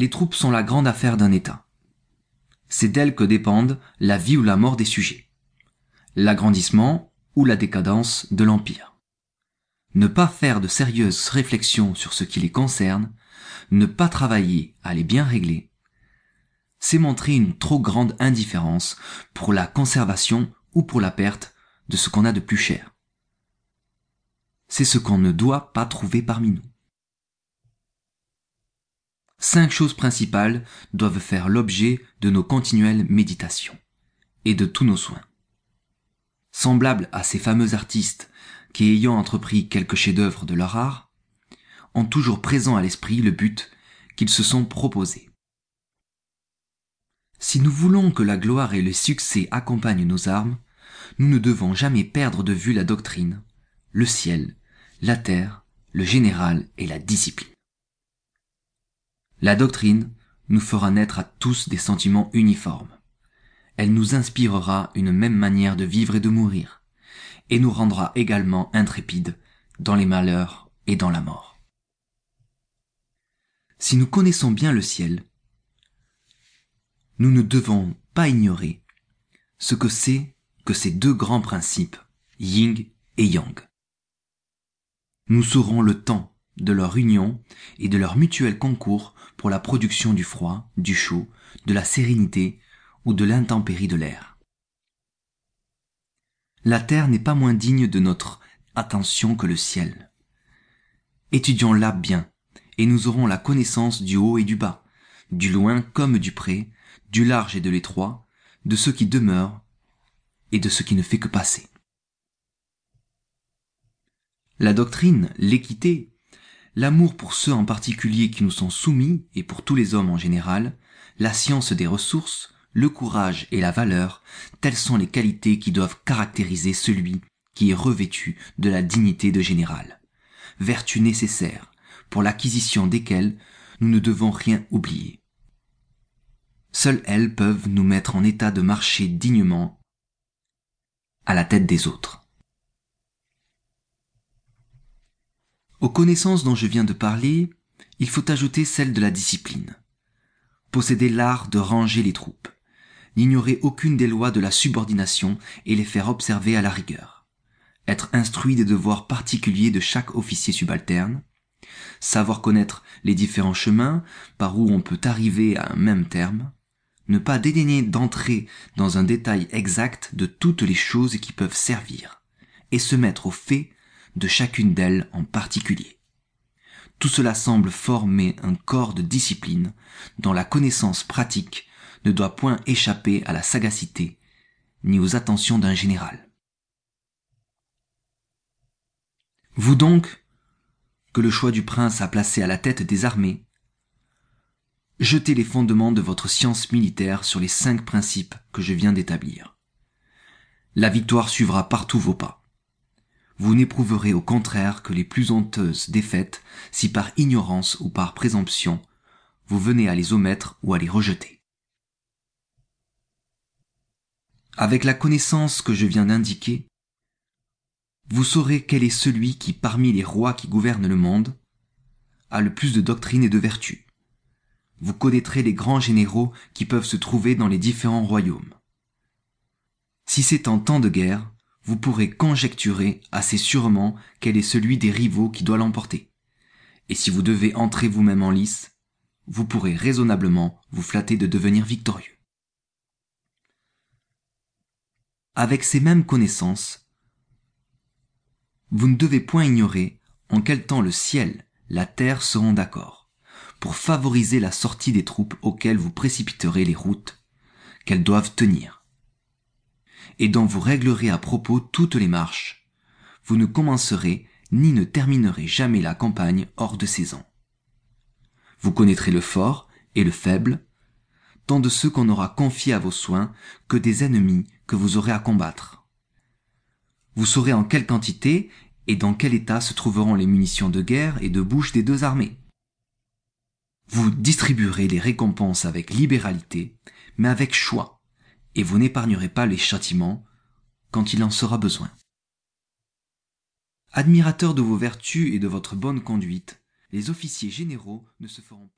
Les troupes sont la grande affaire d'un État. C'est d'elles que dépendent la vie ou la mort des sujets, l'agrandissement ou la décadence de l'Empire. Ne pas faire de sérieuses réflexions sur ce qui les concerne, ne pas travailler à les bien régler, c'est montrer une trop grande indifférence pour la conservation ou pour la perte de ce qu'on a de plus cher. C'est ce qu'on ne doit pas trouver parmi nous. Cinq choses principales doivent faire l'objet de nos continuelles méditations et de tous nos soins. Semblables à ces fameux artistes qui, ayant entrepris quelques chefs-d'œuvre de leur art, ont toujours présent à l'esprit le but qu'ils se sont proposés. Si nous voulons que la gloire et le succès accompagnent nos armes, nous ne devons jamais perdre de vue la doctrine, le ciel, la terre, le général et la discipline. La doctrine nous fera naître à tous des sentiments uniformes. Elle nous inspirera une même manière de vivre et de mourir, et nous rendra également intrépides dans les malheurs et dans la mort. Si nous connaissons bien le ciel, nous ne devons pas ignorer ce que c'est que ces deux grands principes, yin et yang. Nous saurons le temps de leur union et de leur mutuel concours pour la production du froid, du chaud, de la sérénité ou de l'intempérie de l'air. La terre n'est pas moins digne de notre attention que le ciel. Étudions-la bien, et nous aurons la connaissance du haut et du bas, du loin comme du près, du large et de l'étroit, de ce qui demeure et de ce qui ne fait que passer. La doctrine, l'équité, l'amour pour ceux en particulier qui nous sont soumis et pour tous les hommes en général, la science des ressources, le courage et la valeur, telles sont les qualités qui doivent caractériser celui qui est revêtu de la dignité de général, vertu nécessaire pour l'acquisition desquelles nous ne devons rien oublier. Seules elles peuvent nous mettre en état de marcher dignement à la tête des autres. Aux connaissances dont je viens de parler, il faut ajouter celle de la discipline. Posséder l'art de ranger les troupes, n'ignorer aucune des lois de la subordination et les faire observer à la rigueur, être instruit des devoirs particuliers de chaque officier subalterne, savoir connaître les différents chemins par où on peut arriver à un même terme, ne pas dédaigner d'entrer dans un détail exact de toutes les choses qui peuvent servir, et se mettre au fait de chacune d'elles en particulier. Tout cela semble former un corps de discipline dont la connaissance pratique ne doit point échapper à la sagacité ni aux attentions d'un général. Vous donc, que le choix du prince a placé à la tête des armées, jetez les fondements de votre science militaire sur les cinq principes que je viens d'établir. La victoire suivra partout vos pas. Vous n'éprouverez au contraire que les plus honteuses défaites si par ignorance ou par présomption vous venez à les omettre ou à les rejeter. Avec la connaissance que je viens d'indiquer, vous saurez quel est celui qui, parmi les rois qui gouvernent le monde, a le plus de doctrine et de vertu. Vous connaîtrez les grands généraux qui peuvent se trouver dans les différents royaumes. Si c'est en temps de guerre, vous pourrez conjecturer assez sûrement quel est celui des rivaux qui doit l'emporter. Et si vous devez entrer vous-même en lice, vous pourrez raisonnablement vous flatter de devenir victorieux. Avec ces mêmes connaissances, vous ne devez point ignorer en quel temps le ciel, la terre seront d'accord, pour favoriser la sortie des troupes auxquelles vous précipiterez les routes qu'elles doivent tenir, et dont vous réglerez à propos toutes les marches. Vous ne commencerez ni ne terminerez jamais la campagne hors de saison. Vous connaîtrez le fort et le faible, tant de ceux qu'on aura confiés à vos soins que des ennemis que vous aurez à combattre vous saurez en quelle quantité et dans quel état se trouveront les munitions de guerre et de bouche des deux armées. Vous distribuerez les récompenses avec libéralité, mais avec choix, et vous n'épargnerez pas les châtiments quand il en sera besoin. Admirateurs de vos vertus et de votre bonne conduite, les officiers généraux ne se feront pas